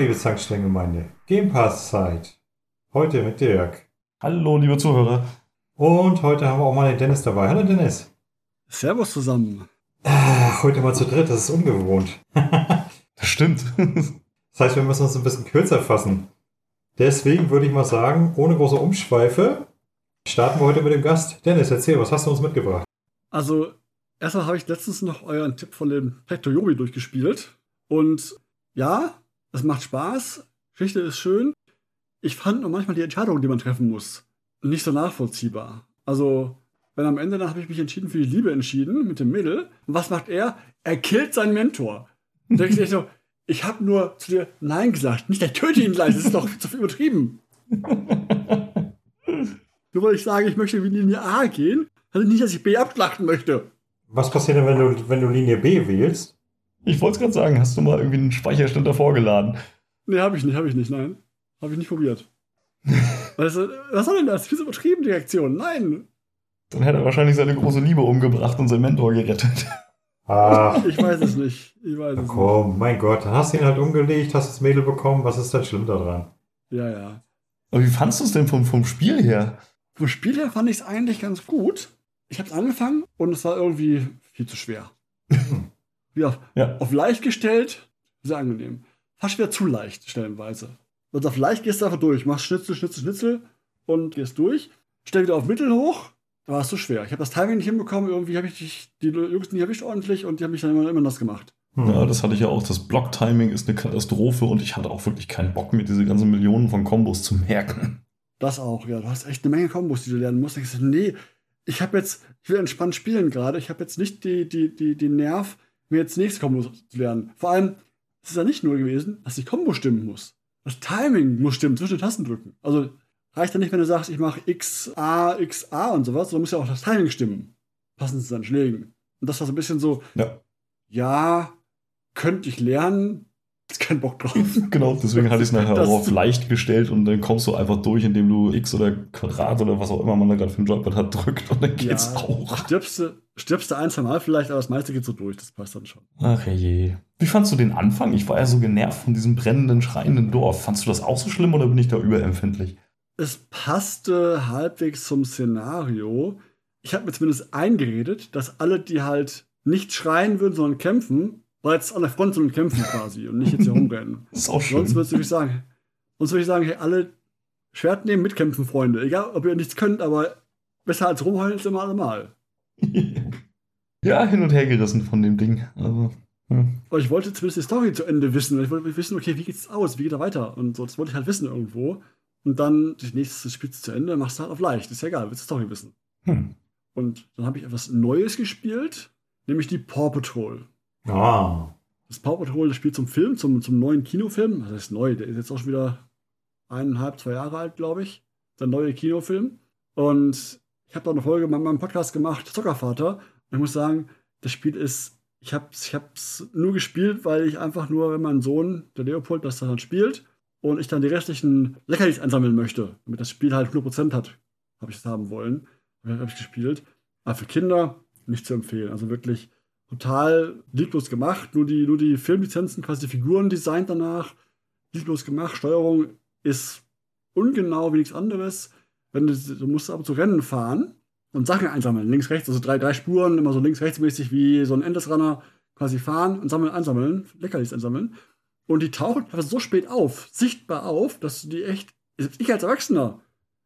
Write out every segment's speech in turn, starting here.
Liebe Zankstellengemeinde, Game Pass Zeit. Heute mit Dirk. Hallo liebe Zuhörer. Und heute haben wir auch mal den Dennis dabei. Hallo Dennis. Servus zusammen. Ah, heute mal zu dritt, das ist ungewohnt. das stimmt. das heißt, wir müssen uns ein bisschen kürzer fassen. Deswegen würde ich mal sagen, ohne große Umschweife, starten wir heute mit dem Gast. Dennis, erzähl, was hast du uns mitgebracht? Also, erstmal habe ich letztens noch euren Tipp von dem Hector Yobi durchgespielt. Und ja, es macht Spaß. Geschichte ist schön. Ich fand nur manchmal die Entscheidungen, die man treffen muss, nicht so nachvollziehbar. Also, wenn am Ende, dann habe ich mich entschieden für die Liebe entschieden mit dem Mädel. Und was macht er? Er killt seinen Mentor. Da denke ich so, ich habe nur zu dir Nein gesagt. Nicht, er töte ihn gleich. Das ist doch zu viel übertrieben. nur weil ich sage, ich möchte in Linie A gehen, also nicht, dass ich B abschlachten möchte. Was passiert denn, wenn du, wenn du Linie B wählst? Ich wollte es gerade sagen, hast du mal irgendwie einen Speicherstand davor geladen? Nee, habe ich nicht, habe ich nicht, nein. Habe ich nicht probiert. also, was soll denn das? Viel übertrieben, die Reaktion. Nein. Dann hätte er wahrscheinlich seine große Liebe umgebracht und seinen Mentor gerettet. Ah. Ich weiß es nicht. Ich weiß es komm, nicht. mein Gott, dann hast du ihn halt umgelegt, hast das Mädel bekommen. Was ist denn schlimm daran? Ja, ja. Aber wie fandest du es denn vom, vom Spiel her? Vom Spiel her fand ich es eigentlich ganz gut. Ich habe es angefangen und es war irgendwie viel zu schwer. Wie auf, ja. auf leicht gestellt, sehr angenehm. Fast schwer zu leicht, stellenweise. Also auf leicht gehst du einfach durch, machst Schnitzel, Schnitzel, Schnitzel und gehst durch. Stell wieder auf Mittel hoch, war es so schwer. Ich habe das Timing nicht hinbekommen, irgendwie habe ich die Jungs nicht erwischt ordentlich und die haben mich dann immer, immer nass gemacht. Ja, das hatte ich ja auch. Das Block-Timing ist eine Katastrophe und ich hatte auch wirklich keinen Bock, mir diese ganzen Millionen von Kombos zu merken. Das auch, ja. Du hast echt eine Menge Kombos, die du lernen musst. Ich so, nee, ich habe jetzt, ich will entspannt spielen gerade. Ich habe jetzt nicht die, die, die, die Nerv, mir jetzt nächste Kombo zu lernen. Vor allem, es ist ja nicht nur gewesen, dass die Kombo stimmen muss. Das Timing muss stimmen zwischen den Tasten drücken. Also reicht ja nicht, wenn du sagst, ich mache X, A, X, A und sowas, sondern muss ja auch das Timing stimmen. Passend zu seinen Schlägen. Und das war so ein bisschen so, ja, ja könnte ich lernen, ist kein Bock drauf. genau, deswegen hatte ich es nachher auch auf leicht gestellt und dann kommst du einfach durch, indem du X oder Quadrat oder was auch immer man da gerade für ein Joypad hat, drückt und dann geht's ja, auch. Stirbst du, stirbst du ein, zwei Mal vielleicht, aber das meiste geht so durch, das passt dann schon. Ach je. Wie fandst du den Anfang? Ich war ja so genervt von diesem brennenden, schreienden Dorf. Fandst du das auch so schlimm oder bin ich da überempfindlich? Es passte halbwegs zum Szenario. Ich habe mir zumindest eingeredet, dass alle, die halt nicht schreien würden, sondern kämpfen, war jetzt an der Front und kämpfen quasi und nicht jetzt hier rumrennen. Das ist auch schön. Sonst würde ich sagen, sonst würde ich sagen, hey, alle Schwert nehmen, mitkämpfen, Freunde. Egal, ob ihr nichts könnt, aber besser als rumheulen ist immer allemal. ja, hin und her gerissen von dem Ding. Also, ja. Aber ich wollte zumindest die Story zu Ende wissen. Ich wollte wissen, okay, wie geht's aus? Wie geht er weiter? Und so, das wollte ich halt wissen irgendwo. Und dann, das nächste Spiel zu Ende, machst du halt auf leicht. Ist ja egal, willst du die Story wissen. Hm. Und dann habe ich etwas Neues gespielt, nämlich die Paw Patrol. Ah. Das Paw Patrol, das spielt zum Film, zum, zum neuen Kinofilm. Das heißt neu, der ist jetzt auch schon wieder eineinhalb, zwei Jahre alt, glaube ich. Der neue Kinofilm. Und ich habe da eine Folge mit meinem Podcast gemacht, Zockervater. Und ich muss sagen, das Spiel ist, ich habe es ich nur gespielt, weil ich einfach nur, wenn mein Sohn, der Leopold, das dann spielt und ich dann die restlichen Leckerlis einsammeln möchte, damit das Spiel halt 100% hat, habe ich es haben wollen. Habe ich gespielt. Aber für Kinder nicht zu empfehlen. Also wirklich total lieblos gemacht. Nur die, nur die Filmlizenzen, quasi die Figuren designt danach, lieblos gemacht. Steuerung ist ungenau wie nichts anderes. Wenn du, du musst aber zu Rennen fahren und Sachen einsammeln, links, rechts, also drei, drei Spuren, immer so links, rechts mäßig wie so ein Endless-Runner quasi fahren und sammeln, einsammeln, Leckerlis einsammeln. Und die tauchen einfach so spät auf, sichtbar auf, dass du die echt, ich als Erwachsener,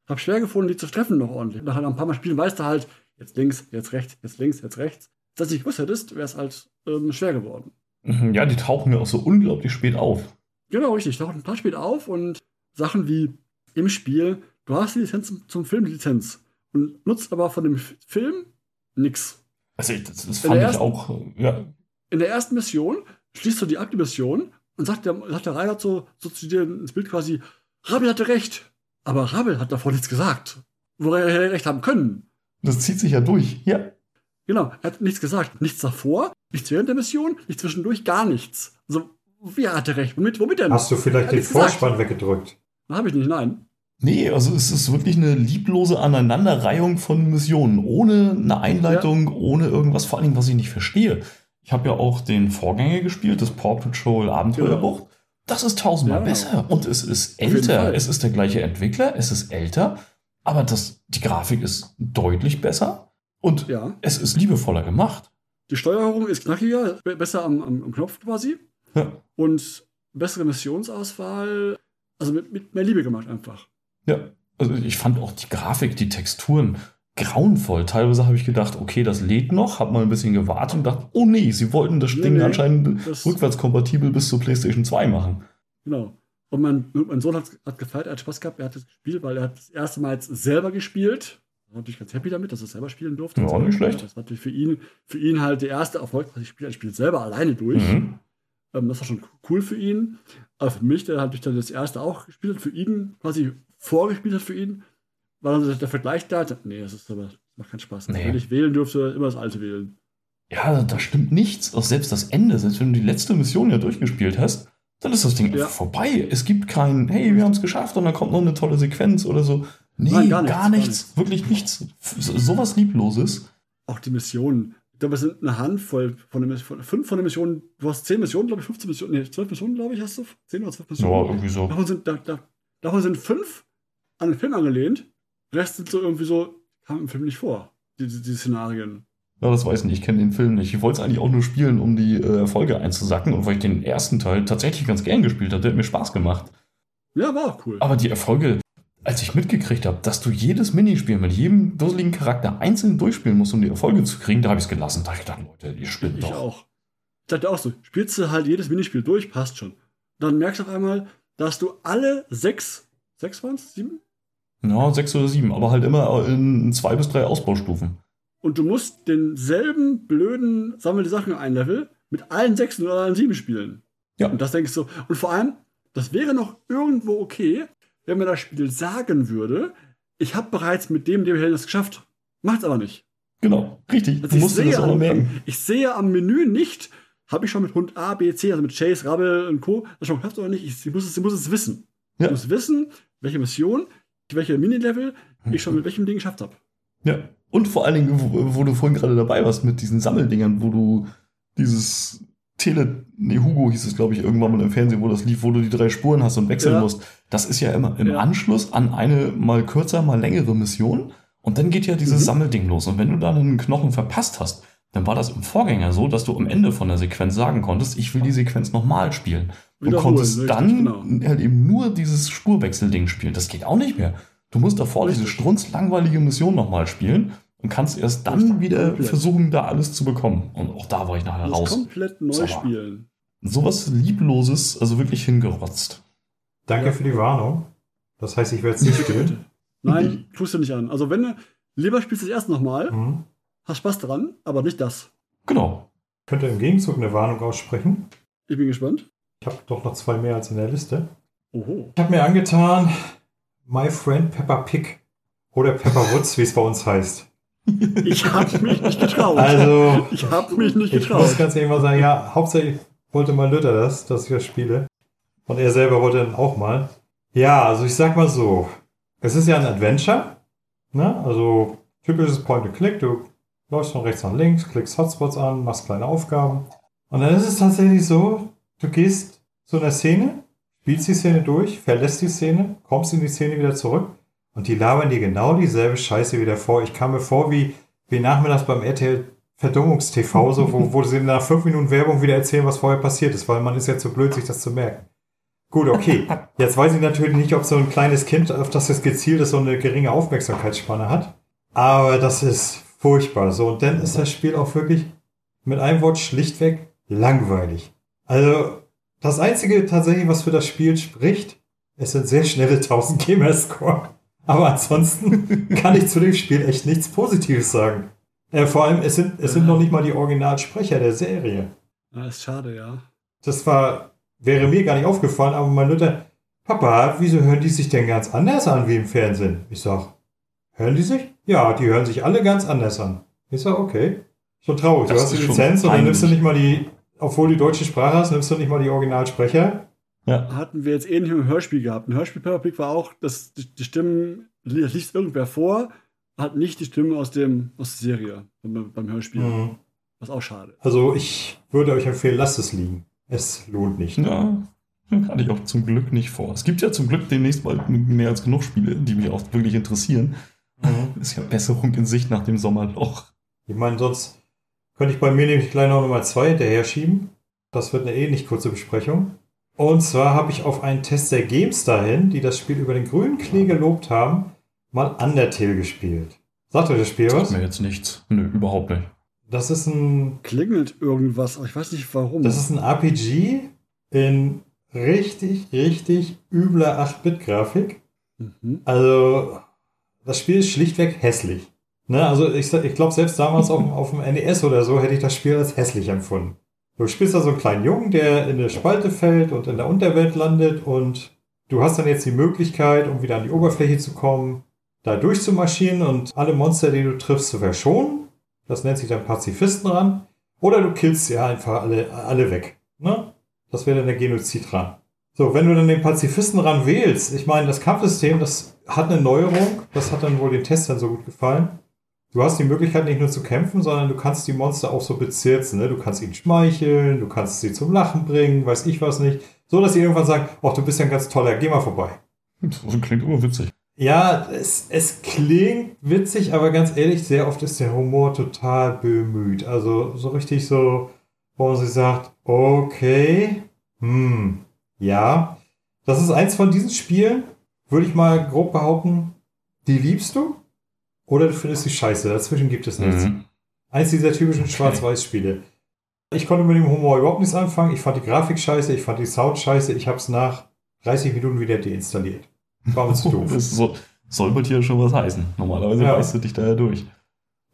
habe schwer gefunden, die zu treffen noch ordentlich. Nach ein paar Mal spielen weißt du halt, jetzt links, jetzt rechts, jetzt links, jetzt rechts das nicht gewusst hättest, wäre es halt ähm, schwer geworden. Mhm, ja, die tauchen ja auch so unglaublich spät auf. Genau, richtig. Tauchen ein paar spät auf und Sachen wie im Spiel, du hast die Lizenz zum Film, die Lizenz, und nutzt aber von dem Film nichts. Also, das, das fand ich ersten, auch, ja. In der ersten Mission schließt du die ab, die Mission, und sagt der, sagt der Reinhard so, so zu dir ins Bild quasi, Rabel hatte recht. Aber Rabel hat davor nichts gesagt. Wo er recht haben können. Das zieht sich ja durch, ja. Genau, er hat nichts gesagt. Nichts davor, nichts während der Mission, nichts zwischendurch, gar nichts. Also, wie hat er recht? Womit, womit denn? Hast du vielleicht den Vorspann gesagt. weggedrückt? Habe ich nicht, nein. Nee, also es ist wirklich eine lieblose Aneinanderreihung von Missionen, ohne eine Einleitung, ja. ohne irgendwas, vor allem, was ich nicht verstehe. Ich habe ja auch den Vorgänger gespielt, das Paw Patrol Abenteuerbuch. Ja. Das ist tausendmal Ja, genau. besser. Und es ist älter. Es ist der gleiche Entwickler, es ist älter, aber das, die Grafik ist deutlich besser und Ja. es ist liebevoller gemacht. Die Steuerung ist knackiger, be- besser am, am, am Knopf quasi. Ja. Und bessere Missionsauswahl. Also mit, mit mehr Liebe gemacht einfach. Ja, also ich fand auch die Grafik, die Texturen grauenvoll. Teilweise habe ich gedacht, okay, das lädt noch, habe mal ein bisschen gewartet und dachte, oh nee, sie wollten das Nee, Ding nee, anscheinend das- rückwärtskompatibel bis zur PlayStation 2 machen. Genau. Und mein, mein Sohn hat, hat gefeiert, er hat Spaß gehabt, er hat das gespielt, weil er hat das erste Mal jetzt selber gespielt. Natürlich ganz happy damit, dass er selber spielen durfte. Ja, nicht schlecht. Das war natürlich für ihn, für ihn halt der erste Erfolg, was ich spiele. Er spielt selber alleine durch. Mhm. Ähm, das war schon cool für ihn. Aber für mich, der natürlich dann das erste auch gespielt hat, für ihn, quasi vorgespielt hat für ihn, war dann der Vergleich da. Nee, das ist aber, das macht keinen Spaß. Nee. Wenn ich wählen dürfte, immer das alte wählen. Ja, da stimmt nichts. Auch selbst das Ende, selbst wenn du die letzte Mission ja durchgespielt hast, dann ist das Ding Ja. vorbei. Es gibt kein, hey, wir haben es geschafft und dann kommt noch eine tolle Sequenz oder so. Nee, Nein, gar gar nichts, nichts, gar wirklich nichts. So, sowas Liebloses. Auch die Missionen. Ich glaube, es sind eine Handvoll von, den, von fünf von den Missionen. Du hast zehn Missionen, glaube ich, 15 Missionen, nee, zwölf Missionen, glaube ich, hast du. Zehn oder zwölf Missionen. irgendwie so. Davon sind, da, da, davon sind fünf an den Film angelehnt. Rest sind so irgendwie so, kam im Film nicht vor. Die, die, die Szenarien. Ja, das weiß ich nicht, ich kenne den Film nicht. Ich wollte es eigentlich auch nur spielen, um die äh, Erfolge einzusacken und weil ich den ersten Teil tatsächlich ganz gern gespielt habe, der hat mir Spaß gemacht. Ja, war auch cool. Aber die Erfolge, als ich mitgekriegt habe, dass du jedes Minispiel mit jedem dusseligen Charakter einzeln durchspielen musst, um die Erfolge zu kriegen, da habe ich es gelassen. Da habe ich gedacht, Leute, ihr spinnt Ich doch. auch. Ich dachte auch so, spielst du halt jedes Minispiel durch, passt schon. Dann merkst du auf einmal, dass du alle sechs, sechs waren es? Sieben? Ja, sechs oder sieben, aber halt immer in zwei bis drei Ausbaustufen. Und du musst denselben blöden Sammel die Sachen ein Level mit allen sechs oder allen sieben spielen. Ja. Und das denkst du, und vor allem, das wäre noch irgendwo okay, wenn mir das Spiel sagen würde, ich habe bereits mit dem, dem das geschafft. Macht's aber nicht. Genau, richtig. Also du ich musst dir das auch merken. ich sehe am Menü nicht, habe ich schon mit Hund A, B, C, also mit Chase, Rabbel und Co. das schon geschafft oder nicht. Ich, ich, muss, es, ich muss es wissen. Ja. Ich muss wissen, welche Mission, welche Minilevel ich schon mit welchem Ding geschafft habe. Ja. Und vor allen Dingen, wo, wo du vorhin gerade dabei warst mit diesen Sammeldingern, wo du dieses Tele, nee, Hugo hieß es, glaube ich, irgendwann mal im Fernsehen, wo das lief, wo du die drei Spuren hast und wechseln Ja. musst. Das ist ja immer im Ja. Anschluss an eine mal kürzer, mal längere Mission. Und dann geht ja dieses Mhm. Sammelding los. Und wenn du dann einen Knochen verpasst hast, dann war das im Vorgänger so, dass du am Ende von der Sequenz sagen konntest, ich will die Sequenz nochmal spielen. Du konntest dann genau. halt eben nur dieses Spurwechselding spielen. Das geht auch nicht mehr. Du musst davor diese strunzlangweilige Mission nochmal spielen und kannst erst dann wieder komplett. versuchen, da alles zu bekommen. Und auch da war ich nachher raus. komplett neu Sauber. spielen. Sowas Liebloses, also wirklich hingerotzt. Danke Ja. für die Warnung. Das heißt, ich werde es nicht spielen. Nein, tust du nicht an. Also wenn du lieber spielst du das erst nochmal, Hm. hast Spaß dran, aber nicht das. Genau. Ich könnte im Gegenzug eine Warnung aussprechen. Ich bin gespannt. Ich habe doch noch zwei mehr als in der Liste. Oho. Ich habe mir angetan My Friend Peppa Pig oder Peppa Woods, wie es bei uns heißt. Ich habe mich nicht getraut. Also, ich habe mich nicht ich muss getraut. ganz ehrlich mal sagen, ja, hauptsächlich wollte mal Luther das, dass ich das spiele. Und er selber wollte dann auch mal. Ja, also ich sag mal so, es ist ja ein Adventure. Ne? Also typisches Point-and-Click. Du läufst von rechts nach links, klickst Hotspots an, machst kleine Aufgaben. Und dann ist es tatsächlich so, du gehst zu einer Szene, spielst die Szene durch, verlässt die Szene, kommst in die Szene wieder zurück und die labern dir genau dieselbe Scheiße wieder vor. Ich kam mir vor wie, wie nachmittags beim RTL Verdunkungs-TV, so, wo, wo sie nach fünf Minuten Werbung wieder erzählen, was vorher passiert ist, weil man ist ja zu blöd, sich das zu merken. Gut, okay. Jetzt weiß ich natürlich nicht, ob so ein kleines Kind, auf das es gezielt ist, so eine geringe Aufmerksamkeitsspanne hat. Aber das ist furchtbar. So, und dann ist das Spiel auch wirklich mit einem Wort schlichtweg langweilig. Also, das Einzige tatsächlich, was für das Spiel spricht, es sind sehr schnelle 1000 Gamerscore. Aber ansonsten kann ich zu dem Spiel echt nichts Positives sagen. Äh, vor allem, es sind, es sind noch nicht mal die Originalsprecher der Serie. Das ist schade, ja. Das war, wäre mir gar nicht aufgefallen, aber mein Luther, Papa, wieso hören die sich denn ganz anders an wie im Fernsehen? Ich sag, hören die sich? Ja, die hören sich alle ganz anders an. Ich sag, okay. Schon traurig. Du Das hast die Lizenz und dann nimmst du nicht mal die, obwohl die deutsche Sprache hast, nimmst du nicht mal die Originalsprecher. Ja. Hatten wir jetzt ähnlich im Hörspiel gehabt. Ein Hörspiel Peppa Pig war auch, dass die, die Stimmen, das liest irgendwer vor, hat nicht die Stimmen aus, dem, aus der Serie beim, beim Hörspiel. Mhm. Was auch schade. Also ich würde euch empfehlen, lasst es liegen. Es lohnt nicht. Ja. Hatte ich auch zum Glück nicht vor. Es gibt ja zum Glück demnächst bald mehr als genug Spiele, die mich auch wirklich interessieren. Mhm. Ist ja Besserung in Sicht nach dem Sommerloch. Ich meine, sonst könnte ich bei mir nämlich gleich noch Nummer zwei hinterher schieben. Das wird eine ähnlich kurze Besprechung. Und zwar habe ich auf einen Test der GameStar hin, die das Spiel über den grünen Klee gelobt haben, mal Undertale gespielt. Sagt euch das Spiel Sagt was? mir jetzt nichts. Nö, überhaupt nicht. Das ist ein Klingelt irgendwas, aber ich weiß nicht warum. Das ist ein RPG in richtig, richtig übler 8-Bit-Grafik. mhm. Also, das Spiel ist schlichtweg hässlich. Ne? Also, ich, ich glaube, selbst damals auf, auf dem NES oder so hätte ich das Spiel als hässlich empfunden. Du spielst da so einen kleinen Jungen, der in eine Spalte fällt und in der Unterwelt landet und du hast dann jetzt die Möglichkeit, um wieder an die Oberfläche zu kommen, da durchzumarschieren und alle Monster, die du triffst, zu verschonen. Das nennt sich dann Pazifisten ran. Oder du killst sie einfach alle, alle weg. Ne? Das wäre dann der Genozid ran. So, wenn du dann den Pazifisten ran wählst, ich meine, das Kampfsystem, das hat eine Neuerung, das hat dann wohl den Testern so gut gefallen. Du hast die Möglichkeit nicht nur zu kämpfen, sondern du kannst die Monster auch so bezirzen. Ne? Du kannst ihnen schmeicheln, du kannst sie zum Lachen bringen, weiß ich was nicht. So, dass sie irgendwann sagen, ach, du bist ja ein ganz toller, geh mal vorbei. Das klingt immer witzig. Ja, es, es klingt witzig, aber ganz ehrlich, sehr oft ist der Humor total bemüht. Also so richtig so, wo man sich sagt, okay, hm, ja. Das ist eins von diesen Spielen, würde ich mal grob behaupten, die liebst du oder du findest sie scheiße. Dazwischen gibt es nichts. Mhm. Eins dieser typischen Schwarz-Weiß-Spiele. Ich konnte mit dem Humor überhaupt nichts anfangen. Ich fand die Grafik scheiße, ich fand die Sound scheiße. Ich habe es nach 30 Minuten wieder deinstalliert. War mir zu doof. Das soll, soll bei dir schon was heißen. Normalerweise Ja. weißt du dich da ja durch.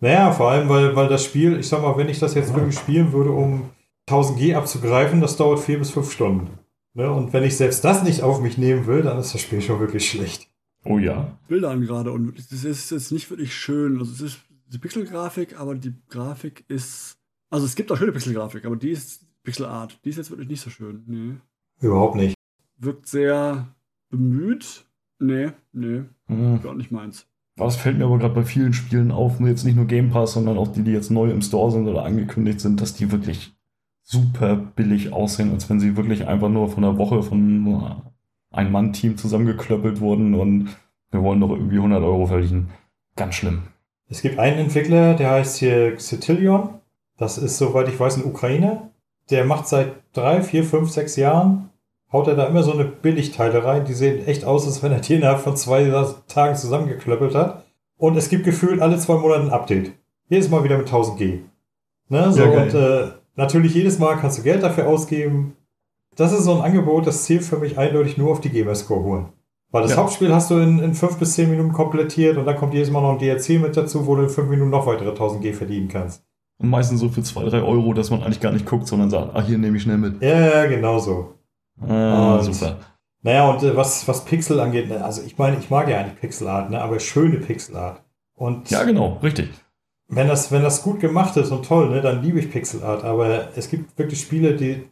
Naja, vor allem, weil, weil das Spiel, ich sag mal, wenn ich das jetzt wirklich spielen würde, um 1000G abzugreifen, das dauert vier bis fünf Stunden. Ne? Und wenn ich selbst das nicht auf mich nehmen will, dann ist das Spiel schon wirklich schlecht. Oh ja. Bilder an gerade und es ist jetzt nicht wirklich schön. Also es ist die Pixelgrafik, aber die Grafik ist. Also es gibt auch schöne Pixelgrafik, aber die ist Pixelart. Die ist jetzt wirklich nicht so schön. Nee. Überhaupt nicht. Wirkt sehr bemüht. Nee, nee, Mhm. gar nicht meins. Das fällt mir aber gerade bei vielen Spielen auf, jetzt nicht nur Game Pass, sondern auch die, die jetzt neu im Store sind oder angekündigt sind, dass die wirklich super billig aussehen, als wenn sie wirklich einfach nur von der Woche von einem Mann-Team zusammengeklöppelt wurden und wir wollen doch irgendwie 100 Euro verdienen. Ganz schlimm. Es gibt einen Entwickler, der heißt hier Xetillion. Das ist, soweit ich weiß, ein Ukrainer. Der macht seit drei, vier, fünf, sechs Jahren, haut er da immer so eine Billigteile rein. Die sehen echt aus, als wenn er die innerhalb von zwei Tagen zusammengeklöppelt hat. Und es gibt gefühlt alle zwei Monate ein Update. Jedes Mal wieder mit 1000G. Ne, so, Ja, und äh, natürlich jedes Mal kannst du Geld dafür ausgeben. Das ist so ein Angebot, das zählt für mich eindeutig nur auf die Gamerscore holen. Weil das Ja. Hauptspiel hast du in, in fünf bis zehn Minuten komplettiert und dann kommt jedes Mal noch ein DLC mit dazu, wo du in fünf Minuten noch weitere 1000 G verdienen kannst. Und meistens so für 2, 3 Euro, dass man eigentlich gar nicht guckt, sondern sagt, ah, hier nehme ich schnell mit. Ja, ja, genau so. Ah, Und- super. Naja, und äh, was, was Pixel angeht, ne, also ich meine, ich mag ja eigentlich Pixelart, ne, aber schöne Pixelart. Und Ja, genau, richtig. wenn, das, wenn das gut gemacht ist und toll, ne, dann liebe ich Pixelart. Aber es gibt wirklich Spiele, die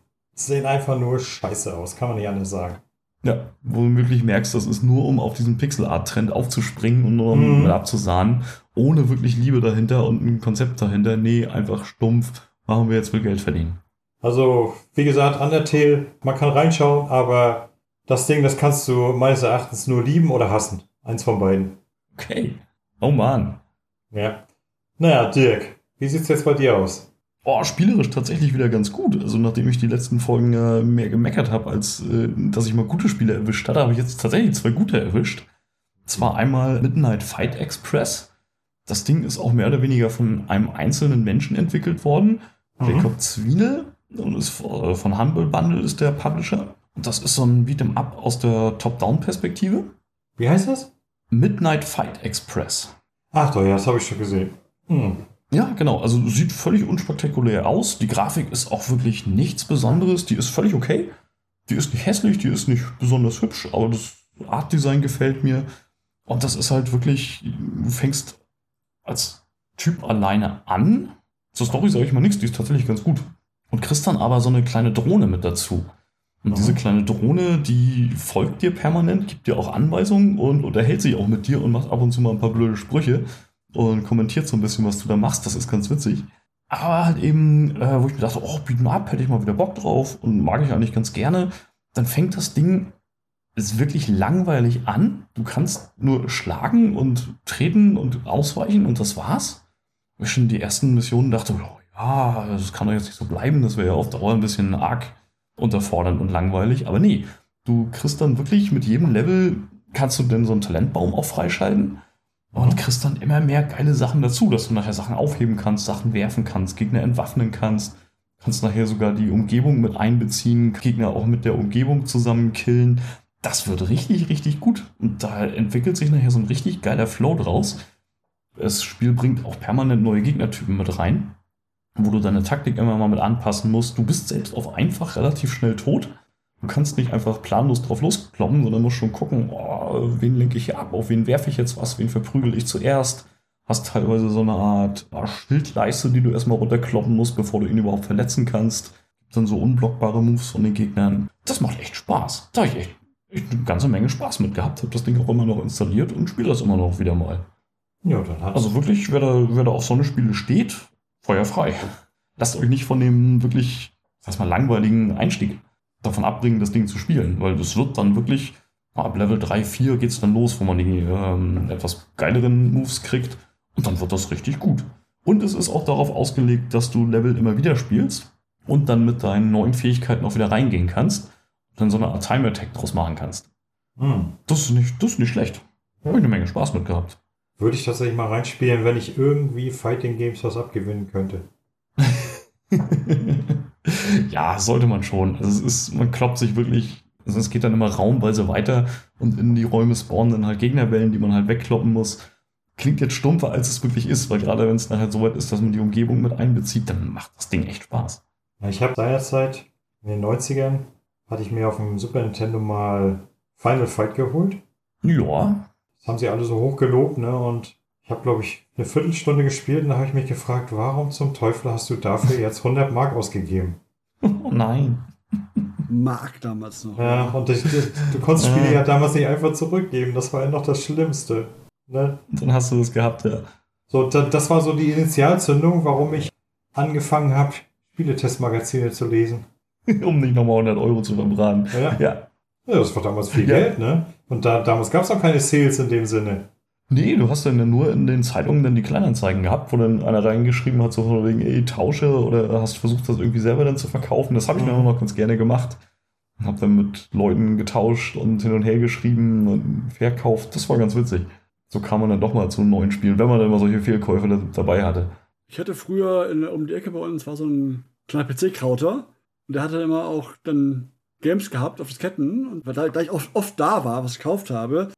sehen einfach nur scheiße aus, kann man nicht anders sagen. Ja, wo du wirklich merkst, das ist nur, um auf diesen Pixel-Art-Trend aufzuspringen und nur um mit abzusahnen, ohne wirklich Liebe dahinter und ein Konzept dahinter. Nee, einfach stumpf, machen wir jetzt will Geld verdienen. Also, wie gesagt, Undertale, man kann reinschauen, aber das Ding, das kannst du meines Erachtens nur lieben oder hassen. Eins von beiden. Okay. Oh man. Ja. Naja, Dirk, wie sieht's jetzt bei dir aus? Oh, spielerisch tatsächlich wieder ganz gut. Also nachdem ich die letzten Folgen äh, mehr gemeckert habe, als äh, dass ich mal gute Spiele erwischt hatte, habe ich jetzt tatsächlich zwei gute erwischt. Zwar einmal Midnight Fight Express. Das Ding ist auch mehr oder weniger von einem einzelnen Menschen entwickelt worden. Mhm. Jacob Zwiene und ist äh, von Humble Bundle ist der Publisher. Und das ist so ein Beat'em Up aus der Top-Down-Perspektive. Wie heißt das? Midnight Fight Express. Ach doch, ja, das habe ich schon gesehen. Hm. Ja, genau. Also sieht völlig unspektakulär aus. Die Grafik ist auch wirklich nichts Besonderes. Die ist völlig okay. Die ist nicht hässlich, die ist nicht besonders hübsch, aber das Artdesign gefällt mir. Und das ist halt wirklich, du fängst als Typ alleine an. Zur Story sage ich mal nichts, die ist tatsächlich ganz gut. Und kriegst dann aber so eine kleine Drohne mit dazu. Und Mhm. diese kleine Drohne, die folgt dir permanent, gibt dir auch Anweisungen und unterhält sich auch mit dir und macht ab und zu mal ein paar blöde Sprüche und kommentiert so ein bisschen, was du da machst. Das ist ganz witzig. Aber halt eben, äh, wo ich mir dachte, oh, Beat'em Up, hätte ich mal wieder Bock drauf und mag ich eigentlich ganz gerne. dann fängt das Ding ist wirklich langweilig an. Du kannst nur schlagen und treten und ausweichen und das war's. Ich schon die ersten Missionen dachte, oh, ja, das kann doch jetzt nicht so bleiben, das wäre ja auf Dauer ein bisschen arg unterfordernd und langweilig. Aber nee, du kriegst dann wirklich mit jedem Level, kannst du denn so einen Talentbaum auch freischalten und kriegst dann immer mehr geile Sachen dazu, dass du nachher Sachen aufheben kannst, Sachen werfen kannst, Gegner entwaffnen kannst. Kannst nachher sogar die Umgebung mit einbeziehen, Gegner auch mit der Umgebung zusammen killen. Das wird richtig, richtig gut. Und da entwickelt sich nachher so ein richtig geiler Flow draus. Das Spiel bringt auch permanent neue Gegnertypen mit rein, wo du deine Taktik immer mal mit anpassen musst. Du bist selbst auf einfach relativ schnell tot. Du kannst nicht einfach planlos drauf loskloppen, sondern musst schon gucken, oh, wen lenke ich hier ab, auf wen werfe ich jetzt was, wen verprügel ich zuerst. Hast teilweise so eine Art oh, Schildleiste, die du erstmal runterkloppen musst, bevor du ihn überhaupt verletzen kannst. Gibt dann so unblockbare Moves von den Gegnern. Das macht echt Spaß. Da habe ich echt, echt eine ganze Menge Spaß mit gehabt. Habe das Ding auch immer noch installiert und spiele das immer noch wieder mal. Ja, dann hat Also wirklich, wer da, wer da auf so eine Spiele steht, feuerfrei. Lasst euch nicht von dem wirklich, sag mal, langweiligen Einstieg davon abbringen, das Ding zu spielen, weil das wird dann wirklich, ab Level 3, 4 geht es dann los, wo man die ähm, etwas geileren Moves kriegt und dann wird das richtig gut. Und es ist auch darauf ausgelegt, dass du Level immer wieder spielst und dann mit deinen neuen Fähigkeiten auch wieder reingehen kannst und dann so eine Art Time Attack draus machen kannst. Hm. Das ist nicht, das ist nicht schlecht. Da habe ich eine Menge Spaß mit gehabt. Würde ich tatsächlich mal reinspielen, wenn ich irgendwie Fighting Games was abgewinnen könnte. ja, sollte man schon. Also es ist, man kloppt sich wirklich, also es geht dann immer raumweise weiter und in die Räume spawnen dann halt Gegnerwellen, die man halt wegkloppen muss. Klingt jetzt stumpfer, als es wirklich ist, weil gerade wenn es halt so weit ist, dass man die Umgebung mit einbezieht, dann macht das Ding echt Spaß. Ja, Ich habe seinerzeit in den 90ern hatte ich mir auf dem Super Nintendo mal Final Fight geholt. Ja, Das haben sie alle so hoch gelobt, ne? Und ich habe, glaube ich, eine Viertelstunde gespielt und da habe ich mich gefragt, warum zum Teufel hast du dafür jetzt 100 Mark ausgegeben? Oh nein. Mark damals noch. Ja, und ich, du, du konntest Spiele ja damals nicht einfach zurückgeben. Das war ja noch das Schlimmste. Ne? Dann hast du das gehabt, ja. So, da, das war so die Initialzündung, warum ich angefangen habe, Spieletestmagazine zu lesen. um nicht nochmal 100 Euro zu verbraten. Ja, Ja. ja das war damals viel Ja. Geld, ne? Und da, damals gab es auch keine Sales in dem Sinne. Nee, du hast dann ja nur in den Zeitungen dann die Kleinanzeigen gehabt, wo dann einer reingeschrieben hat, so von wegen, ey, tausche oder hast versucht, das irgendwie selber dann zu verkaufen. Das habe ich dann auch noch ganz gerne gemacht. Hab dann mit Leuten getauscht und hin und her geschrieben und verkauft. Das war ganz witzig. So kam man dann doch mal zu neuen Spielen, wenn man dann mal solche Fehlkäufe da- dabei hatte. Ich hatte früher in, um die Ecke bei uns war so ein kleiner PC-Krauter und der hatte immer auch dann Games gehabt auf Disketten und weil da, da ich oft, oft da war, was ich gekauft habe,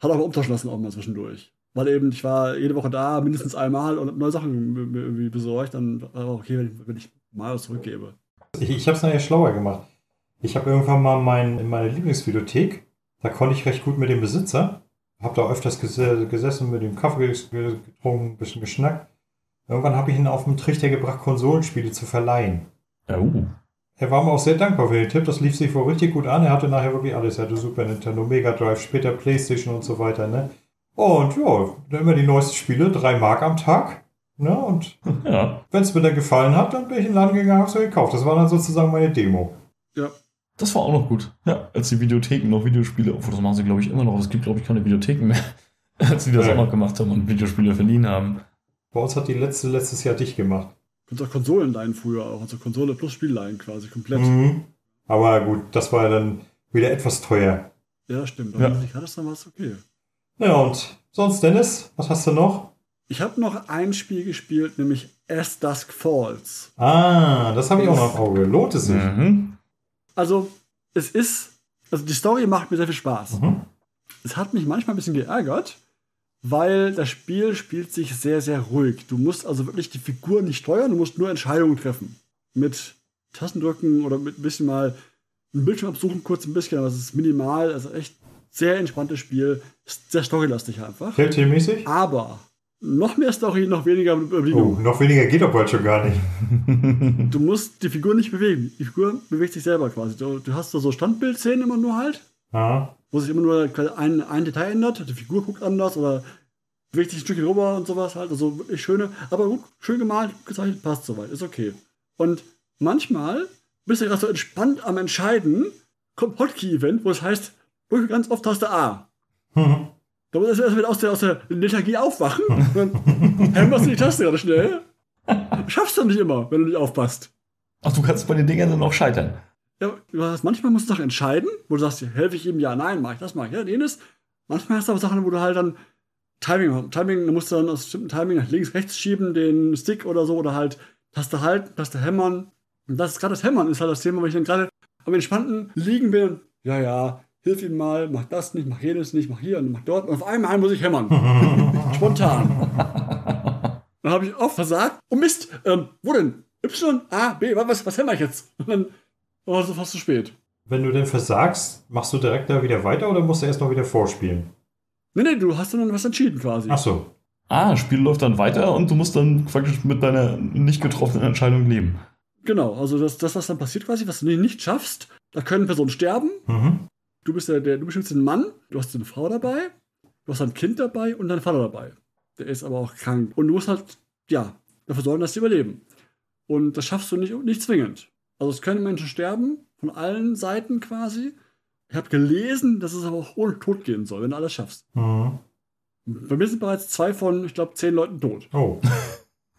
hat er auch umtauschen lassen auch mal zwischendurch. Weil eben, ich war jede Woche da, mindestens einmal und hab neue Sachen mir- irgendwie besorgt, dann war auch okay, wenn ich, wenn ich mal was zurückgebe. Ich, ich habe es nachher schlauer gemacht. Ich habe irgendwann mal mein, in meine Lieblingsvideothek, da konnte ich recht gut mit dem Besitzer, habe da öfters ges gesessen, mit dem Kaffee getrunken, ein bisschen geschnackt. Irgendwann habe ich ihn auf den Trichter gebracht, Konsolenspiele zu verleihen. Oh. Er war mir auch sehr dankbar für den Tipp, das lief sich wohl richtig gut an. Er hatte nachher wirklich alles. Er hatte Super Nintendo, Mega Drive, später Playstation und so weiter, ne? Und ja, dann immer die neuesten Spiele, drei Mark am Tag. Ne? Und Ja, wenn es mir dann gefallen hat, dann bin ich in den Laden gegangen, hab's mir gekauft. Das war dann sozusagen meine Demo. Ja, das war auch noch gut. Ja, als die Videotheken noch Videospiele, obwohl das machen sie, glaube ich, immer noch. Es gibt, glaube ich, keine Videotheken mehr. als sie das Ja. auch noch gemacht haben und Videospiele verliehen haben. Bei uns hat die letzte letztes Jahr dicht gemacht. Und auch Konsolen leihen früher auch, also Konsole plus Spielleihen quasi komplett. Mhm. Aber gut, das war ja dann wieder etwas teuer. Ja, stimmt. Ja. Aber wenn ich hatte, dann war es okay. Ja, und sonst, Dennis, was hast du noch? Ich habe noch ein Spiel gespielt, nämlich As Dusk Falls. Ah, das habe ich auch noch im Auge. Lohnt es sich? Mhm. Also, es ist, also die Story macht mir sehr viel Spaß. Mhm. Es hat mich manchmal ein bisschen geärgert, weil das Spiel spielt sich sehr, sehr ruhig. Du musst also wirklich die Figur nicht steuern, du musst nur Entscheidungen treffen. Mit Tastendrücken oder mit ein bisschen mal einen Bildschirm absuchen, kurz ein bisschen, aber es ist minimal, also echt sehr entspanntes Spiel, sehr storylastig einfach. Telltale-mäßig? Aber noch mehr Story, noch weniger Oh, Überlegung. noch weniger geht doch bald schon gar nicht. Du musst die Figur nicht bewegen. Die Figur bewegt sich selber quasi. Du, du hast da so Standbildszenen immer nur halt, Ja. Wo sich immer nur ein, ein Detail ändert. Die Figur guckt anders oder bewegt sich ein Stückchen rüber und sowas halt. Also wirklich schöne, aber gut, schön gemalt, gezeichnet, passt soweit, ist okay. Und manchmal bist du gerade so entspannt am Entscheiden, kommt Hotkey-Event, wo es heißt, drücke ganz oft Taste A. Mhm. Da muss er erst wieder aus der, aus der Lethargie aufwachen. Dann hämmerst du die Taste gerade schnell. Schaffst du nicht immer, wenn du nicht aufpasst. Ach, du kannst bei den Dingern dann auch scheitern. Ja, du manchmal musst du doch entscheiden, wo du sagst, helfe ich ihm, ja, nein, mach ich das, mach ich ja, jenes. Manchmal hast du aber Sachen, wo du halt dann Timing, Timing, da musst du dann aus bestimmten Timing nach links, rechts schieben, den Stick oder so, oder halt Taste halten, Taste hämmern. Und das ist gerade das Hämmern, ist halt das Thema, weil ich dann gerade am entspannten liegen bin und, ja, ja, hilf ihm mal, mach das nicht, mach jenes nicht, mach hier und mach dort. Und auf einmal muss ich hämmern. Spontan. Dann habe ich oft versagt. Oh Mist, ähm, wo denn? Y, A, B, was, was hämmer ich jetzt? Und dann war es fast zu spät. Wenn du denn versagst, machst du direkt da wieder weiter oder musst du erst noch wieder vorspielen? Nee, nee, du hast dann was entschieden quasi. Ach so. Ah, das Spiel läuft dann weiter und du musst dann praktisch mit deiner nicht getroffenen Entscheidung leben. Genau, also das, das, was dann passiert quasi, was du nicht schaffst, da können Personen sterben. Mhm. Du bist der, der du bestimmst den Mann, du hast eine Frau dabei, du hast ein Kind dabei und deinen Vater dabei. Der ist aber auch krank. Und du musst halt, ja, dafür sorgen, dass sie überleben. Und das schaffst du nicht, nicht zwingend. Also es können Menschen sterben, von allen Seiten quasi. Ich habe gelesen, dass es aber auch ohne Tod gehen soll, wenn du alles schaffst. Mhm. Bei mir sind bereits zwei von, ich glaube, zehn Leuten tot. Oh.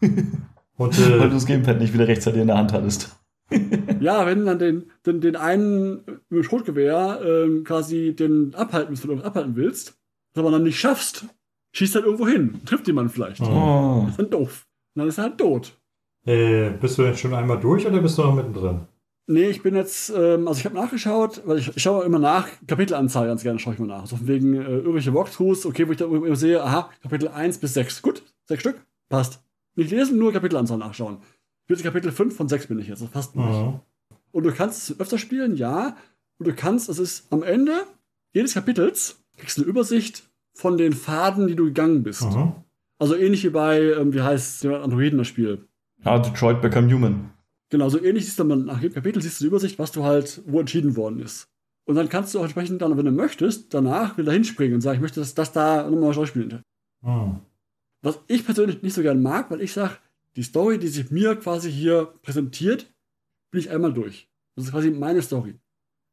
Und Weil du äh, das Gamepad nicht wieder rechtzeitig in der Hand hattest. Ja, wenn du dann den, den, den einen mit dem Schrotgewehr ähm, quasi den abhalten, willst, von abhalten willst, das aber dann nicht schaffst, schießt halt irgendwo hin, trifft jemand vielleicht. Mhm. Oh. Das ist dann doof. Und dann ist er halt tot. Äh, bist du denn schon einmal durch oder bist du noch mittendrin? Nee, ich bin jetzt, ähm, also ich habe nachgeschaut, weil ich, ich schaue immer nach, Kapitelanzahl ganz gerne schaue ich mal nach. So von wegen äh, irgendwelche Walkthroughs, okay, wo ich da immer sehe, aha, Kapitel 1 bis 6. Gut, sechs Stück, passt. Nicht lesen, nur Kapitelanzahl nachschauen. Jetzt Kapitel 5 von 6 bin ich jetzt, das passt nicht. Mhm. Und du kannst es öfter spielen, ja. Und du kannst, es ist am Ende jedes Kapitels, kriegst du eine Übersicht von den Pfaden, die du gegangen bist. Mhm. Also ähnlich wie bei, ähm, wie heißt der Androiden das Spiel. Ah, Detroit Become Human. Genau, so ähnlich siehst du dann nach jedem Kapitel siehst du die Übersicht, was du halt, wo entschieden worden ist. Und dann kannst du auch entsprechend dann, wenn du möchtest, danach wieder hinspringen und sagen, ich möchte das, das da nochmal schauspielen. Mhm. Was ich persönlich nicht so gern mag, weil ich sage, die Story, die sich mir quasi hier präsentiert, bin ich einmal durch. Das ist quasi meine Story.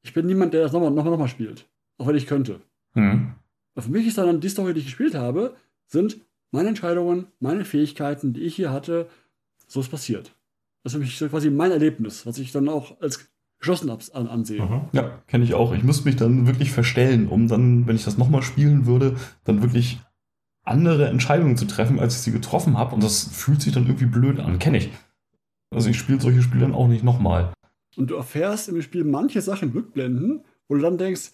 Ich bin niemand, der das nochmal noch mal, noch mal spielt. Auch wenn ich könnte. Hm. Aber für mich ist dann die Story, die ich gespielt habe, sind meine Entscheidungen, meine Fähigkeiten, die ich hier hatte, so ist passiert. Das ist so quasi mein Erlebnis, was ich dann auch als geschlossen an, ansehe. Mhm. Ja, kenne ich auch. Ich müsste mich dann wirklich verstellen, um dann, wenn ich das nochmal spielen würde, dann wirklich andere Entscheidungen zu treffen, als ich sie getroffen habe. Und das fühlt sich dann irgendwie blöd an. Kenne ich. Also ich spiele solche Spiele dann auch nicht nochmal. Und du erfährst im Spiel manche Sachen rückblenden, wo du dann denkst,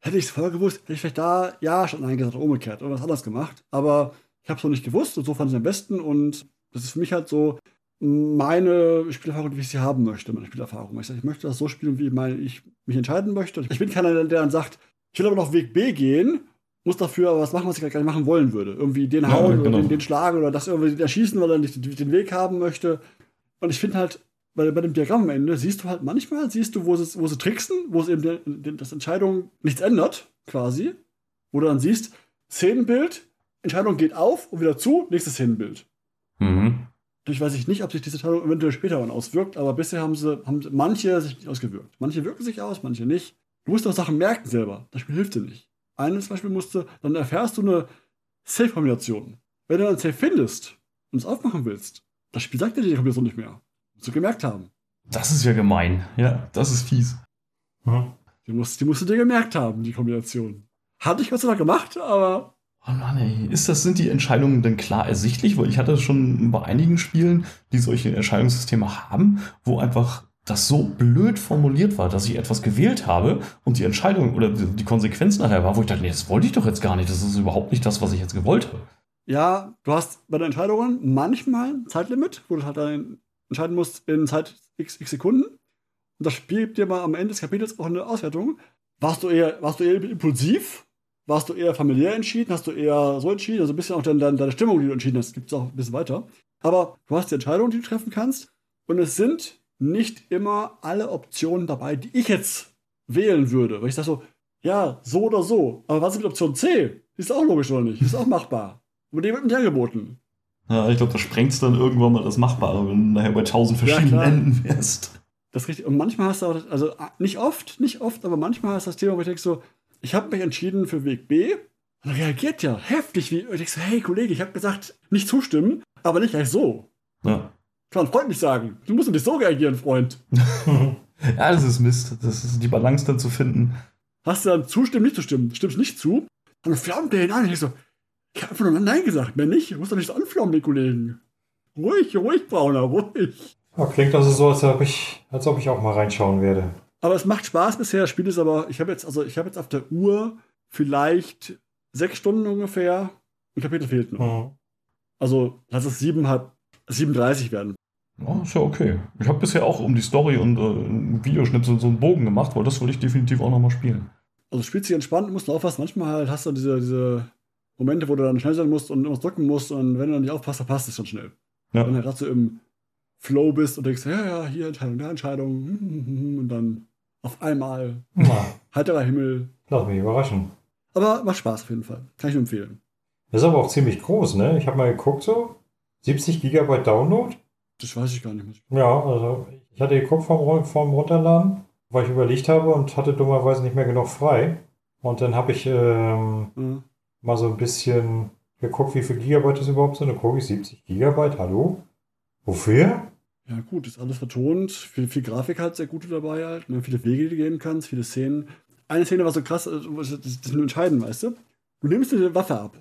hätte ich es vorher gewusst, hätte ich vielleicht da ja statt Nein gesagt oder umgekehrt oder was anderes gemacht. Aber ich habe es noch nicht gewusst und so fand ich es am besten. Und das ist für mich halt so meine Spielerfahrung, wie ich sie haben möchte, meine Spielerfahrung. Ich, sag, ich möchte das so spielen, wie meine, ich mich entscheiden möchte. Ich bin keiner, der dann sagt, ich will aber noch Weg B gehen, muss dafür aber was machen, was ich gar nicht machen wollen würde. Irgendwie den Ja, hauen genau. oder den, den schlagen oder das irgendwie erschießen, weil er nicht den Weg haben möchte. Und ich finde halt, bei, bei dem Diagramm am Ende siehst du halt manchmal, siehst du, wo sie, wo sie tricksen, wo es eben der, der, das Entscheidung nichts ändert, quasi. Wo du dann siehst, Szenenbild, Entscheidung geht auf und wieder zu, nächstes Szenenbild. Natürlich weiß ich nicht, ob sich diese Entscheidung eventuell später dann auswirkt, aber bisher haben sie, haben manche sich nicht ausgewirkt. Manche wirken sich aus, manche nicht. Du musst auch Sachen merken selber. Das Spiel hilft dir nicht. Eines Beispiel musst du, dann erfährst du eine Safe-Kombination. Wenn du dann Safe findest und es aufmachen willst, das Spiel sagt dir die Kombination nicht mehr. Musst du gemerkt haben. Das ist ja gemein. Ja, das ist fies. Mhm. Die musst, die musst du dir gemerkt haben, die Kombination. Hatte ich Gott sei Dank gemacht, aber Oh Mann, ey. Ist das, sind die Entscheidungen denn klar ersichtlich? Weil ich hatte schon bei einigen Spielen, die solche Entscheidungssysteme haben, wo einfach das so blöd formuliert war, dass ich etwas gewählt habe und die Entscheidung oder die Konsequenz nachher war, wo ich dachte, nee, das wollte ich doch jetzt gar nicht. Das ist überhaupt nicht das, was ich jetzt gewollt habe. ja, du hast bei den Entscheidungen manchmal ein Zeitlimit, wo du halt dann entscheiden musst in Zeit x, x Sekunden. Und das Spiel gibt dir mal am Ende des Kapitels auch eine Auswertung. Warst du eher, warst du eher impulsiv? Warst du eher familiär entschieden? Hast du eher so entschieden? Also ein bisschen auch deine, deine, deine Stimmung, die du entschieden hast, gibt es auch ein bisschen weiter. Aber du hast die Entscheidungen, die du treffen kannst. Und es sind nicht immer alle Optionen dabei, die ich jetzt wählen würde. Weil ich sage so, ja, so oder so. Aber was ist mit Option C? Die ist auch logisch, oder nicht? Die ist auch machbar. Und die wird mir nicht angeboten. Ja, ich glaube, da sprengt dann irgendwann mal das Machbare, wenn du nachher bei tausend verschiedenen klar. Enden wärst. Das ist richtig. Und manchmal hast du auch, also nicht oft, nicht oft, aber manchmal hast du das Thema, wo ich denke so, ich habe mich entschieden für Weg B. Und dann reagiert ja heftig, wie, und ich denk so, hey Kollege, ich habe gesagt, nicht zustimmen, aber nicht gleich so. Ja. Kann man freundlich sagen. Du musst nicht so reagieren, Freund. ja, das ist Mist. Das ist die Balance dann zu finden. Hast du dann zustimmen, nicht zustimmen? Stimmst nicht zu? Dann flammt der ihn an. Ich so, ich habe einfach nur Nein gesagt. Mehr nicht. Du musst doch nicht so anflammen, die Kollegen. Ruhig, ruhig, Brauner, ruhig. Ja, klingt also so, als ob, ich, als ob ich auch mal reinschauen werde. Aber es macht Spaß bisher. Das Spiel ist aber, ich habe jetzt, also ich habe jetzt auf der Uhr vielleicht sechs Stunden ungefähr. Ein Kapitel fehlt noch. Mhm. Also lass es sieben, halb, 37 werden. Ja, ist ja okay. Ich habe bisher auch um die Story und äh, Videoschnipsel so einen Bogen gemacht, weil das will ich definitiv auch nochmal spielen. Also spielt sich entspannt, musst du aufpassen. Manchmal halt hast du diese, diese Momente, wo du dann schnell sein musst und irgendwas drücken musst und wenn du dann nicht aufpasst, dann passt es schon schnell. Ja. Wenn du gerade so im Flow bist und denkst, ja, ja, hier Entscheidung, da Entscheidung und dann auf einmal Na, heiterer Himmel. lass mich überraschen. Aber macht Spaß auf jeden Fall. Kann ich nur empfehlen. Das ist aber auch ziemlich groß, ne? Ich habe mal geguckt so. 70 Gigabyte Download. Das weiß ich gar nicht mehr. Ja, also ich hatte geguckt vom, Ru- vom Runterladen, weil ich überlegt habe und hatte dummerweise nicht mehr genug frei. Und dann habe ich ähm, Ja. mal so ein bisschen geguckt, wie viel Gigabyte das überhaupt sind. Und gucke ich 70 Gigabyte, hallo? Wofür? Ja, gut, ist alles vertont. Viel, viel Grafik halt sehr gute dabei halt. Ne? Viele Wege, die du gehen kannst, viele Szenen. Eine Szene war so krass, äh, das, ist nur entscheiden, weißt du? Du nimmst dir die Waffe ab.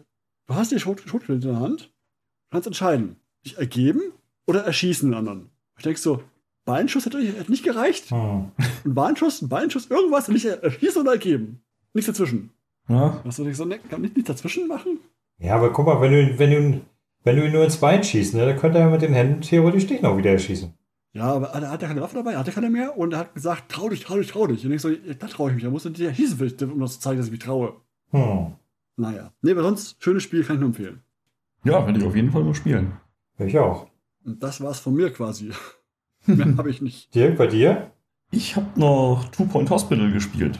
Du hast die Schrot Schrotflinte in der Hand. Du kannst entscheiden. Dich ergeben oder erschießen den anderen. Ich denke so, Beinschuss hätte, hätte nicht gereicht. Hm. Ein Beinschuss, ein Beinschuss, irgendwas, nicht erschießen oder ergeben. Nichts dazwischen. Ja, Was du denkst so, ne, kann ich nichts dazwischen machen? Ja, aber guck mal, wenn du, wenn du, wenn du ihn nur ins Bein schießt, ne, dann könnte er ja mit den Händen theoretisch dich noch wieder erschießen. Ja, aber er hat ja keine Waffe dabei, er hatte keine mehr und er hat gesagt, trau dich, trau dich, trau dich. Und ich so, ja, da traue ich mich, da musst du dir erschießen, um das zu zeigen, dass ich mich traue. Hm. Naja. Nee, aber sonst, schönes Spiel, kann ich nur empfehlen. ja werde ich auf jeden Fall mal spielen. Ich auch. Und das war's von mir quasi. Mehr habe ich nicht. Dirk, bei dir? Ich habe noch Two Point Hospital gespielt.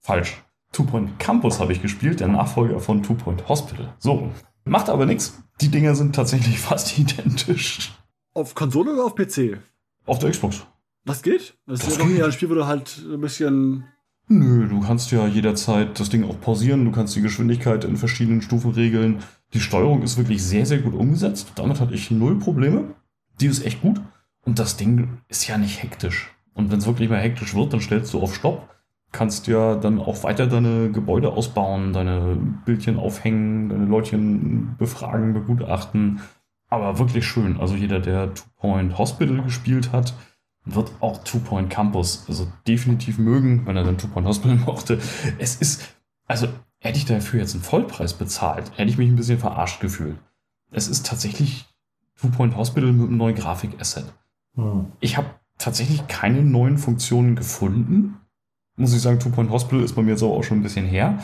Falsch. Two Point Campus habe ich gespielt, der Nachfolger von Two Point Hospital. So. Macht aber nichts. Die Dinger sind tatsächlich fast identisch. Auf Konsole oder auf PC? Auf der Xbox. Das geht? Das, Das ist ja doch ein Spiel, wo du halt ein bisschen. Nö, du kannst ja jederzeit das Ding auch pausieren, du kannst die Geschwindigkeit in verschiedenen Stufen regeln. Die Steuerung ist wirklich sehr, sehr gut umgesetzt. Damit hatte ich null Probleme. Die ist echt gut. Und das Ding ist ja nicht hektisch. Und wenn es wirklich mal hektisch wird, dann stellst du auf Stopp. Kannst ja dann auch weiter deine Gebäude ausbauen, deine Bildchen aufhängen, deine Leutchen befragen, begutachten. Aber wirklich schön. Also jeder, der Two Point Hospital gespielt hat, wird auch Two Point Campus also definitiv mögen, wenn er dann Two Point Hospital mochte. Es ist, also hätte ich dafür jetzt einen Vollpreis bezahlt, hätte ich mich ein bisschen verarscht gefühlt. Es ist tatsächlich Two Point Hospital mit einem neuen Grafik-Asset. Hm. Ich habe tatsächlich keine neuen Funktionen gefunden. Muss ich sagen, Two Point Hospital ist bei mir jetzt auch schon ein bisschen her.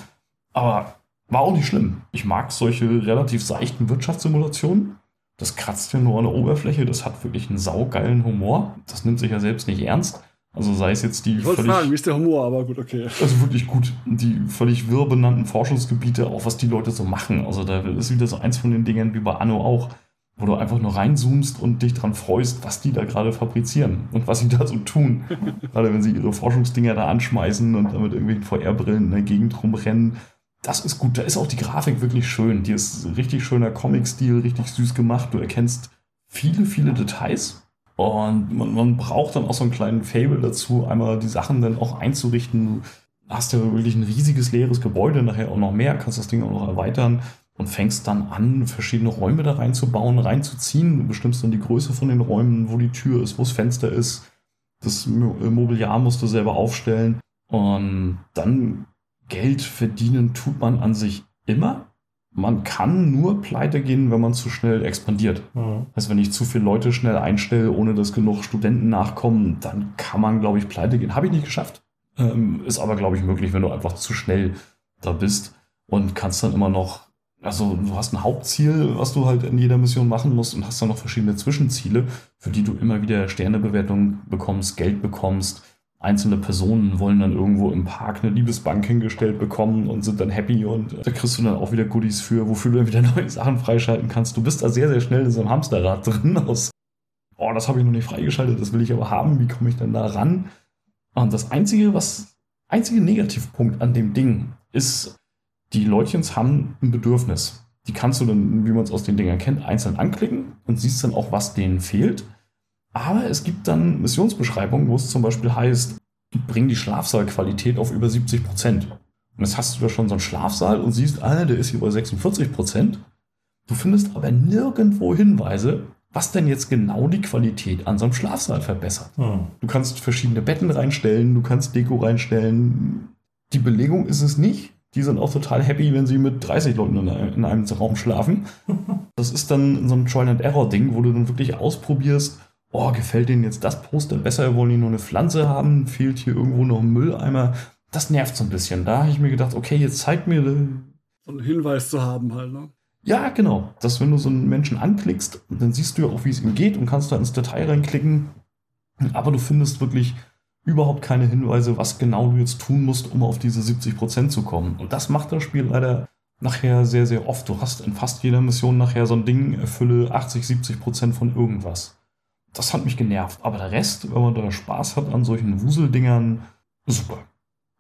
Aber war auch nicht schlimm. Ich mag solche relativ seichten Wirtschaftssimulationen. Das kratzt ja nur an der Oberfläche. Das hat wirklich einen saugeilen Humor. Das nimmt sich ja selbst nicht ernst. Also sei es jetzt die Ich wollte fragen, wie ist der Humor, aber gut, okay. also wirklich gut. Die völlig wirr benannten Forschungsgebiete, auch was die Leute so machen. Also da ist wieder so eins von den Dingen wie bei Anno auch, wo du einfach nur reinzoomst und dich dran freust, was die da gerade fabrizieren und was sie da so tun. gerade wenn sie ihre Forschungsdinger da anschmeißen und damit irgendwelchen VR-Brillen in der Gegend rumrennen. Das ist gut. Da ist auch die Grafik wirklich schön. Die ist richtig schöner Comic-Stil, richtig süß gemacht. Du erkennst viele, viele Details. Und man, man braucht dann auch so einen kleinen Fable dazu, einmal die Sachen dann auch einzurichten. Du hast ja wirklich ein riesiges leeres Gebäude, nachher auch noch mehr, kannst das Ding auch noch erweitern und fängst dann an, verschiedene Räume da reinzubauen, reinzuziehen. Du bestimmst dann die Größe von den Räumen, wo die Tür ist, wo das Fenster ist. Das Mo- Mobiliar musst du selber aufstellen. Und dann Geld verdienen tut man an sich immer. Man kann nur pleite gehen, wenn man zu schnell expandiert. Hm. Also wenn ich zu viele Leute schnell einstelle, ohne dass genug Studenten nachkommen, dann kann man, glaube ich, pleite gehen. Habe ich nicht geschafft. Ähm, ist aber, glaube ich, möglich, wenn du einfach zu schnell da bist und kannst dann immer noch, also du hast ein Hauptziel, was du halt in jeder Mission machen musst und hast dann noch verschiedene Zwischenziele, für die du immer wieder Sternebewertung bekommst, Geld bekommst. Einzelne Personen wollen dann irgendwo im Park eine Liebesbank hingestellt bekommen und sind dann happy und da kriegst du dann auch wieder Goodies für, wofür du dann wieder neue Sachen freischalten kannst. Du bist da sehr, sehr schnell in so einem Hamsterrad drin aus oh, das habe ich noch nicht freigeschaltet, das will ich aber haben, wie komme ich denn da ran? Und das einzige, was, einzige Negativpunkt an dem Ding ist, die Leutchens haben ein Bedürfnis. Die kannst du dann, wie man es aus den Dingern kennt, einzeln anklicken und siehst dann auch, was denen fehlt. Aber es gibt dann Missionsbeschreibungen, wo es zum Beispiel heißt, bring die Schlafsaalqualität auf über 70 Prozent. Und jetzt hast du da schon so einen Schlafsaal und siehst, ah, der ist hier bei 46 Prozent. Du findest aber nirgendwo Hinweise, was denn jetzt genau die Qualität an so einem Schlafsaal verbessert. Hm. Du kannst verschiedene Betten reinstellen, du kannst Deko reinstellen. Die Belegung ist es nicht. Die sind auch total happy, wenn sie mit 30 Leuten in einem- in einem Raum schlafen. Das ist dann so ein Trial-and-Error-Ding, wo du dann wirklich ausprobierst, oh, gefällt denen jetzt das Poster besser, wollen die nur eine Pflanze haben, fehlt hier irgendwo noch ein Mülleimer. Das nervt so ein bisschen. Da habe ich mir gedacht, okay, jetzt zeig mir, äh, So einen Hinweis zu haben halt, ne? ja, genau. Dass wenn du so einen Menschen anklickst, dann siehst du ja auch, wie es ihm geht und kannst da ins Detail reinklicken. Aber du findest wirklich überhaupt keine Hinweise, was genau du jetzt tun musst, um auf diese 70% zu kommen. Und das macht das Spiel leider nachher sehr, sehr oft. Du hast in fast jeder Mission nachher so ein Ding, erfülle 80, 70% von irgendwas. Das hat mich genervt. Aber der Rest, wenn man da Spaß hat an solchen Wuseldingern, super.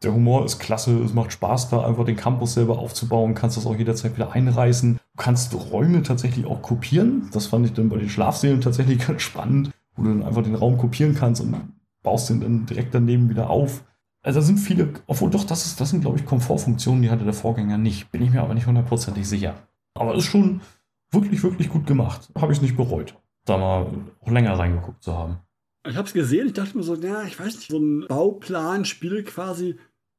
Der Humor ist klasse, es macht Spaß, da einfach den Campus selber aufzubauen, kannst das auch jederzeit wieder einreißen. Du kannst Räume tatsächlich auch kopieren. Das fand ich dann bei den Schlafsälen tatsächlich ganz spannend, wo du dann einfach den Raum kopieren kannst und baust den dann direkt daneben wieder auf. Also da sind viele, obwohl doch, das, ist, das sind, glaube ich, Komfortfunktionen, die hatte der Vorgänger nicht. Bin ich mir aber nicht hundertprozentig sicher. Aber ist schon wirklich, wirklich gut gemacht. Habe ich es nicht bereut, da mal auch länger reingeguckt zu haben. Ich habe es gesehen, ich dachte mir so, ja, ich weiß nicht, so ein Bauplan-Spiel quasi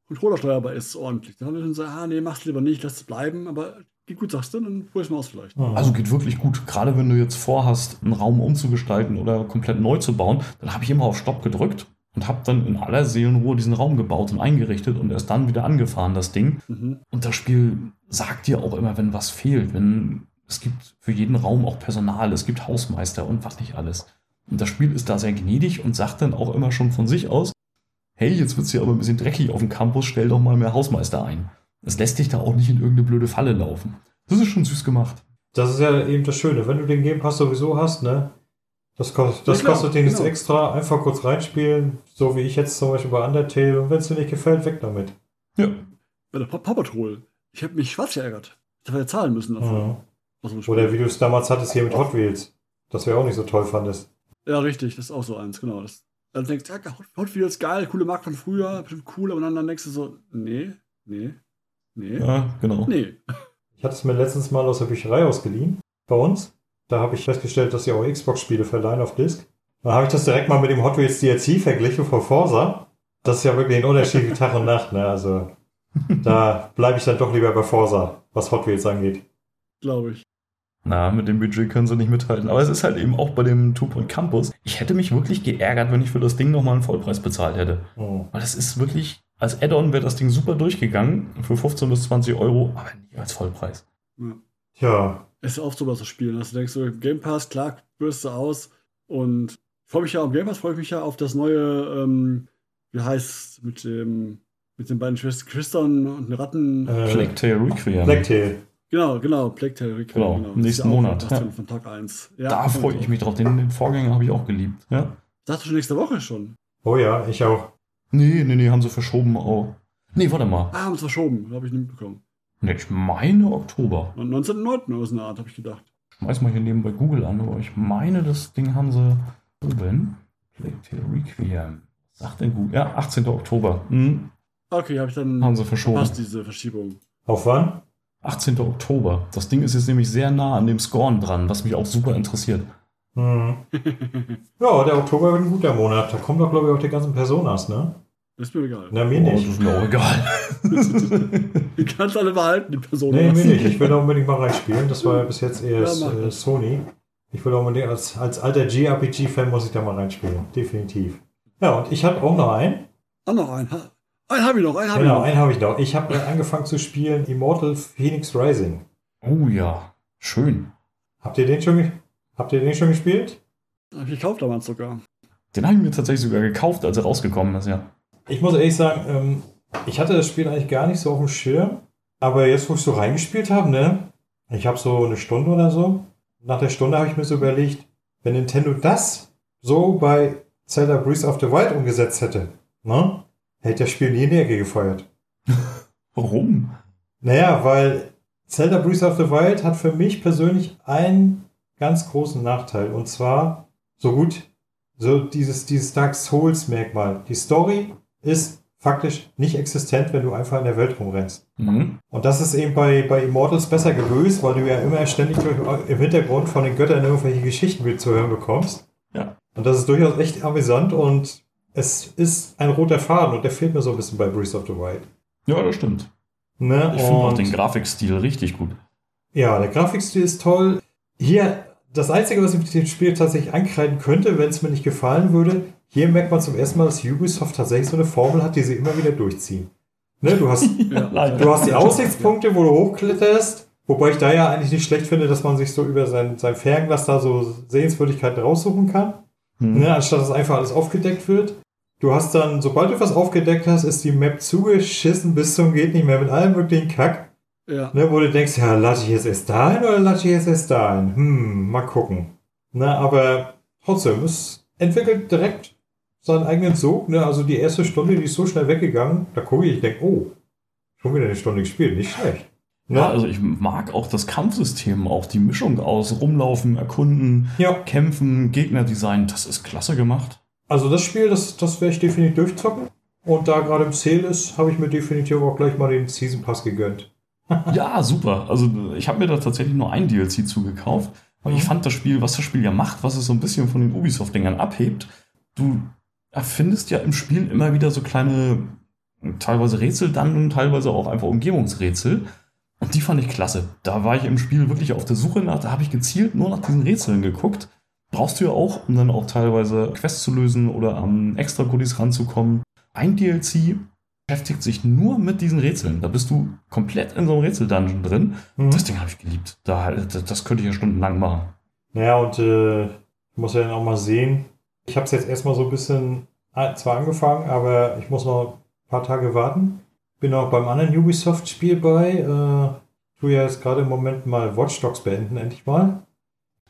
controllersteuerbar ist ordentlich. Dann habe ich dann so, ah, nee, mach's lieber nicht, lass es bleiben, aber geht gut, sagst du, dann probier's mal aus vielleicht. Hm. Also geht wirklich gut. Gerade wenn du jetzt vorhast, einen Raum umzugestalten oder komplett neu zu bauen, dann habe ich immer auf Stopp gedrückt und habe dann in aller Seelenruhe diesen Raum gebaut und eingerichtet und erst dann wieder angefahren, das Ding. Mhm. Und das Spiel sagt dir auch immer, wenn was fehlt. Wenn es gibt für jeden Raum auch Personal, es gibt Hausmeister und was nicht alles. Und das Spiel ist da sehr gnädig und sagt dann auch immer schon von sich aus, hey, jetzt wird's hier aber ein bisschen dreckig auf dem Campus, stell doch mal mehr Hausmeister ein. Es lässt dich da auch nicht in irgendeine blöde Falle laufen. Das ist schon süß gemacht. Das ist ja eben das Schöne. Wenn du den Game Pass sowieso hast, ne? Das, kost, das Ja, kostet den jetzt genau. extra. Einfach kurz reinspielen. So wie ich jetzt zum Beispiel bei Undertale. Und wenn es dir nicht gefällt, weg damit. Ja, Bei der Paw Patrol, ich habe mich schwarz geärgert. Ich habe ja zahlen müssen dafür. Mhm. Oder wie du es damals hattest hier mit Hot Wheels. Das wir auch nicht so toll fandest. Ja, richtig, das ist auch so eins, genau. Das, dann denkst du, ja, Hot- Wheels, geil, coole Marke von früher, bestimmt cool, aber dann, dann denkst du so, nee, nee, nee, ja genau. nee. Ich hatte es mir letztens mal aus der Bücherei ausgeliehen. Bei uns. Da habe ich festgestellt, dass sie auch Xbox-Spiele verleihen auf Disc. Dann habe ich das direkt mal mit dem Hot Wheels DLC verglichen von Forza. Das ist ja wirklich ein Unterschied wie Tag und Nacht. Ne? Also da bleibe ich dann doch lieber bei Forza, was Hot Wheels angeht. Glaube ich. Na, mit dem Budget können sie nicht mithalten. Aber es ist halt eben auch bei dem Two Point Campus. Ich hätte mich wirklich geärgert, wenn ich für das Ding nochmal einen Vollpreis bezahlt hätte. Hm. Weil das ist wirklich, als Add-on wäre das Ding super durchgegangen. Für 15 bis 20 Euro, aber nie als Vollpreis. Ja. Ist oft so bei so Spielen, dass du denkst, so, Game Pass, klar, du aus. Und ich freue mich ja auf Game Pass, freue ich mich ja auf das neue, ähm, wie heißt mit dem, mit den beiden Schwest- Geschwistern und den Ratten. äh, Plague Tale Requiem. Blacktail. Genau, genau, Plague Tale Requiem. Genau, ist nächsten ja Monat, ja. von, von Tag 1. Ja, da freue ich mich drauf. Den, den Vorgänger habe ich auch geliebt. Ja? Das hast du schon nächste Woche schon. Oh ja, ich auch. Nee, nee, nee, haben sie verschoben auch. Nee, warte mal. Ah, haben es verschoben, habe ich nicht mitbekommen. Nee, ich meine Oktober. Und 19.09. oder so eine Art, habe ich gedacht. Schmeiß mal hier nebenbei Google an, aber ich meine, das Ding haben sie oben. Plague Tale Requiem. Sagt denn Google? Ja, 18. Oktober. Hm, Okay, habe ich dann haben sie verschoben. passt diese Verschiebung. Auf wann? 18. Oktober. Das Ding ist jetzt nämlich sehr nah an dem Scorn dran, was mich auch super interessiert. Hm. Ja, der Oktober wird ein guter Monat. Da kommen doch, glaube ich, auch die ganzen Personas, ne? Ist mir egal. Na, mir Oh, das nicht. ist mir auch egal. Die kannst alle behalten, die Person. Nee, mir nicht. Ich will da unbedingt mal reinspielen. Das war ja bis jetzt eher Ja, äh, das. Sony. Ich will unbedingt, als, als alter JRPG-Fan muss ich da mal reinspielen. Definitiv. Ja, und ich habe auch noch einen. Ah, noch einen. Einen habe ich noch, einen habe Genau, ich noch. einen habe ich noch. Ich habe äh, angefangen zu spielen Immortal Phoenix Rising. oh ja, schön. Habt ihr den schon, habt ihr den schon gespielt? Habe ich gekauft damals sogar. Den habe ich mir tatsächlich sogar gekauft, als er rausgekommen ist, ja. Ich muss ehrlich sagen, ähm, ich hatte das Spiel eigentlich gar nicht so auf dem Schirm. Aber jetzt, wo ich so reingespielt habe, ne? Ich habe so eine Stunde oder so. Nach der Stunde habe ich mir so überlegt, wenn Nintendo das so bei Zelda Breath of the Wild umgesetzt hätte, ne, hätte das Spiel nie in die Ecke gefeuert. Warum? Naja, weil Zelda Breath of the Wild hat für mich persönlich einen ganz großen Nachteil. Und zwar, so gut, so dieses, dieses Dark Souls-Merkmal. Die Story ist faktisch nicht existent, wenn du einfach in der Welt rumrennst. Mhm. Und das ist eben bei, bei Immortals besser gelöst, weil du ja immer ständig im Hintergrund von den Göttern irgendwelche Geschichten zu hören bekommst. Ja. Und das ist durchaus echt amüsant und es ist ein roter Faden und der fehlt mir so ein bisschen bei Breath of the Wild. Ja, das stimmt. Ne? Ich finde auch den Grafikstil richtig gut. Ja, der Grafikstil ist toll. Hier, das Einzige, was ich mit dem Spiel tatsächlich ankreiden könnte, wenn es mir nicht gefallen würde, hier merkt man zum ersten Mal, dass Ubisoft tatsächlich so eine Formel hat, die sie immer wieder durchziehen. Ne, du, hast, Ja. Du hast die Aussichtspunkte, wo du hochkletterst, wobei ich da ja eigentlich nicht schlecht finde, dass man sich so über sein, sein Fernglas da so Sehenswürdigkeiten raussuchen kann, Hm. ne, anstatt dass einfach alles aufgedeckt wird. Du hast dann, sobald du was aufgedeckt hast, ist die Map zugeschissen bis zum geht nicht mehr mit allem möglichen Kack. Ja. Ne, wo du denkst, ja, lade ich jetzt erst dahin oder lade ich jetzt erst dahin? Hm, mal gucken. Ne, aber trotzdem, es entwickelt direkt seinen eigenen Sog. Ne? Also die erste Stunde, die ist so schnell weggegangen, da gucke ich, ich denke, oh, schon wieder eine Stunde gespielt, nicht schlecht. Ne? Ja, also ich mag auch das Kampfsystem, auch die Mischung aus rumlaufen, erkunden, ja, kämpfen, Gegnerdesign, das ist klasse gemacht. also das Spiel, das, das werde ich definitiv durchzocken. Und da gerade im Sale ist, habe ich mir definitiv auch gleich mal den Season Pass gegönnt. Ja, super. Also ich habe mir da tatsächlich nur ein DLC zugekauft, weil ich Mhm. fand das Spiel, was das Spiel ja macht, was es so ein bisschen von den Ubisoft-Dingern abhebt, du erfindest ja im Spiel immer wieder so kleine, teilweise Rätsel dann und teilweise auch einfach Umgebungsrätsel. Und die fand ich klasse. Da war ich im Spiel wirklich auf der Suche nach, da habe ich gezielt nur nach diesen Rätseln geguckt. Brauchst du ja auch, um dann auch teilweise Quests zu lösen oder an Extra-Goodies ranzukommen. Ein DLC beschäftigt sich nur mit diesen Rätseln. Da bist du komplett in so einem Rätsel-Dungeon drin. Mhm. Das Ding habe ich geliebt. Da, das, das könnte ich ja stundenlang machen. Naja, und äh, ich muss ja dann auch mal sehen. Ich habe es jetzt erstmal so ein bisschen ah, zwar angefangen, aber ich muss noch ein paar Tage warten. Bin auch beim anderen Ubisoft-Spiel bei. Äh, tu ja jetzt gerade im Moment mal Watch Dogs beenden, endlich mal.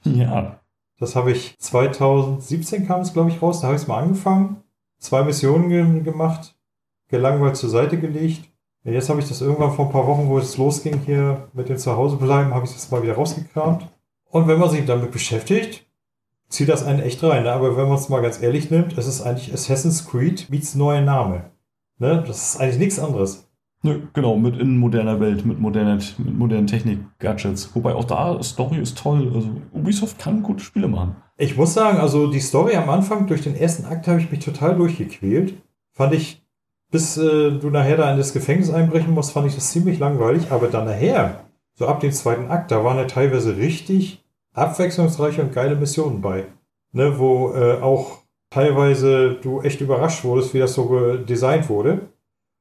Ja. Das habe ich 2017 kam es, glaube ich, raus. Da habe ich es mal angefangen. Zwei Missionen ge gemacht, gelangweilt zur Seite gelegt. Ja, jetzt habe ich das irgendwann vor ein paar Wochen, wo es losging hier mit dem Zuhausebleiben, habe ich das mal wieder rausgekramt. Und wenn man sich damit beschäftigt, zieht das einen echt rein. Ne? Aber wenn man es mal ganz ehrlich nimmt, es ist eigentlich Assassin's Creed meets neuer Name. Ne? Das ist eigentlich nichts anderes. Nö, genau, mit in moderner Welt, mit, moderner, mit modernen Technik-Gadgets. Wobei auch da, Story ist toll. Also Ubisoft kann gute Spiele machen. Ich muss sagen, also die Story am Anfang, durch den ersten Akt habe ich mich total durchgequält. Fand ich, bis äh, du nachher da in das Gefängnis einbrechen musst, fand ich das ziemlich langweilig. Aber dann nachher, so ab dem zweiten Akt, da waren ja teilweise richtig abwechslungsreiche und geile Missionen bei. Ne, wo äh, auch teilweise du echt überrascht wurdest, wie das so designt wurde.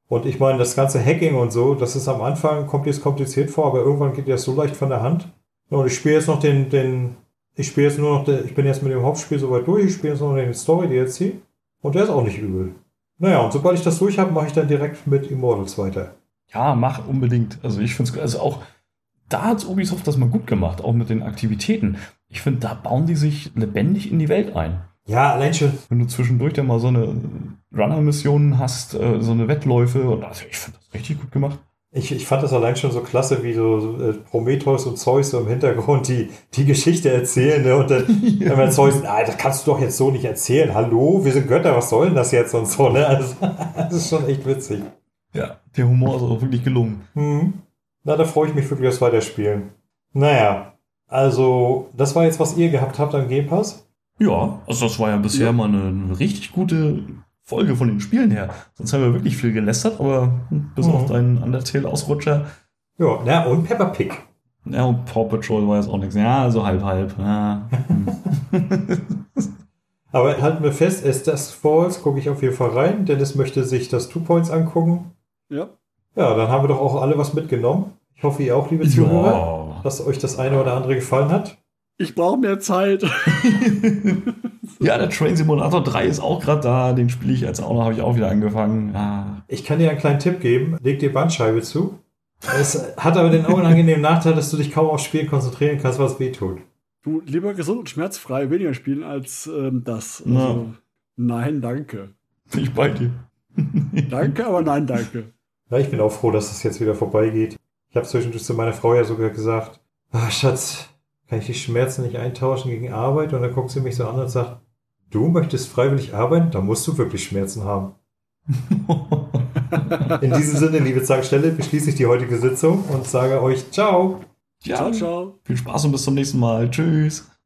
Und ich meine, das ganze Hacking und so, das ist am Anfang, kommt jetzt kompliziert vor, aber irgendwann geht das so leicht von der Hand. Und ich spiele jetzt noch den, den, ich spiele jetzt nur noch, der, ich bin jetzt mit dem Hauptspiel soweit durch, ich spiele jetzt noch den Story DLC und der ist auch nicht übel. Naja, und sobald ich das durch habe, mache ich dann direkt mit Immortals weiter. Ja, mach unbedingt. Also ich finde es, also auch da hat Ubisoft das mal gut gemacht, auch mit den Aktivitäten. Ich finde, da bauen die sich lebendig in die Welt ein. Ja, allein schon, Wenn du zwischendurch dann mal so eine Runner-Mission hast, äh, so eine Wettläufe, und also ich finde das richtig gut gemacht. Ich, ich fand das allein schon so klasse, wie so äh, Prometheus und Zeus so im Hintergrund die, die Geschichte erzählen. Ne? Und dann, wenn man Zeus, ah, das kannst du doch jetzt so nicht erzählen. Hallo, wir sind Götter, was soll denn das jetzt und so. Ne? Also, das ist schon echt witzig. Ja, der Humor ist auch wirklich gelungen. Hm. Na, da freue ich mich wirklich aufs Weiterspielen. Naja, also, das war jetzt, was ihr gehabt habt am Game Pass. Ja, also das war ja bisher Ja. mal eine, eine richtig gute Folge von den Spielen her. Sonst haben wir wirklich viel gelästert, aber bis Mhm. auf deinen Undertale-Ausrutscher. Ja, na, und Peppa Pig. Ja, und Paw Patrol war jetzt auch nichts. Ja, also halb, halb. Ja. Aber halten wir fest, es das Falls gucke ich auf jeden Fall rein. Dennis möchte sich das Two Points angucken. Ja. Ja, dann haben wir doch auch alle was mitgenommen. Ich hoffe, ihr auch, liebe Zuhörer, ja. dass euch das eine oder andere gefallen hat. Ich brauche mehr Zeit. ja, der Train Simulator 3 ist auch gerade da. Den spiele ich jetzt auch noch, habe ich auch wieder angefangen. Ja. Ich kann dir einen kleinen Tipp geben. Leg dir Bandscheibe zu. Es hat aber den unangenehmen Nachteil, dass du dich kaum aufs Spiel konzentrieren kannst, was weh tut. Du, lieber gesund und schmerzfrei weniger spielen als ähm, das. Also. Nein, danke. Ich bei dir. Danke, aber nein, danke. Ja, ich bin auch froh, dass das jetzt wieder vorbeigeht. Ich habe zwischendurch zu meiner Frau ja sogar gesagt, ah, Schatz, kann ich die Schmerzen nicht eintauschen gegen Arbeit? Und dann guckt sie mich so an und sagt, du möchtest freiwillig arbeiten? Dann musst du wirklich Schmerzen haben. In diesem Sinne, liebe Zankstelle, beschließe ich die heutige Sitzung und sage euch Ciao. ja, Ciao, ciao. viel Spaß und bis zum nächsten Mal. Tschüss.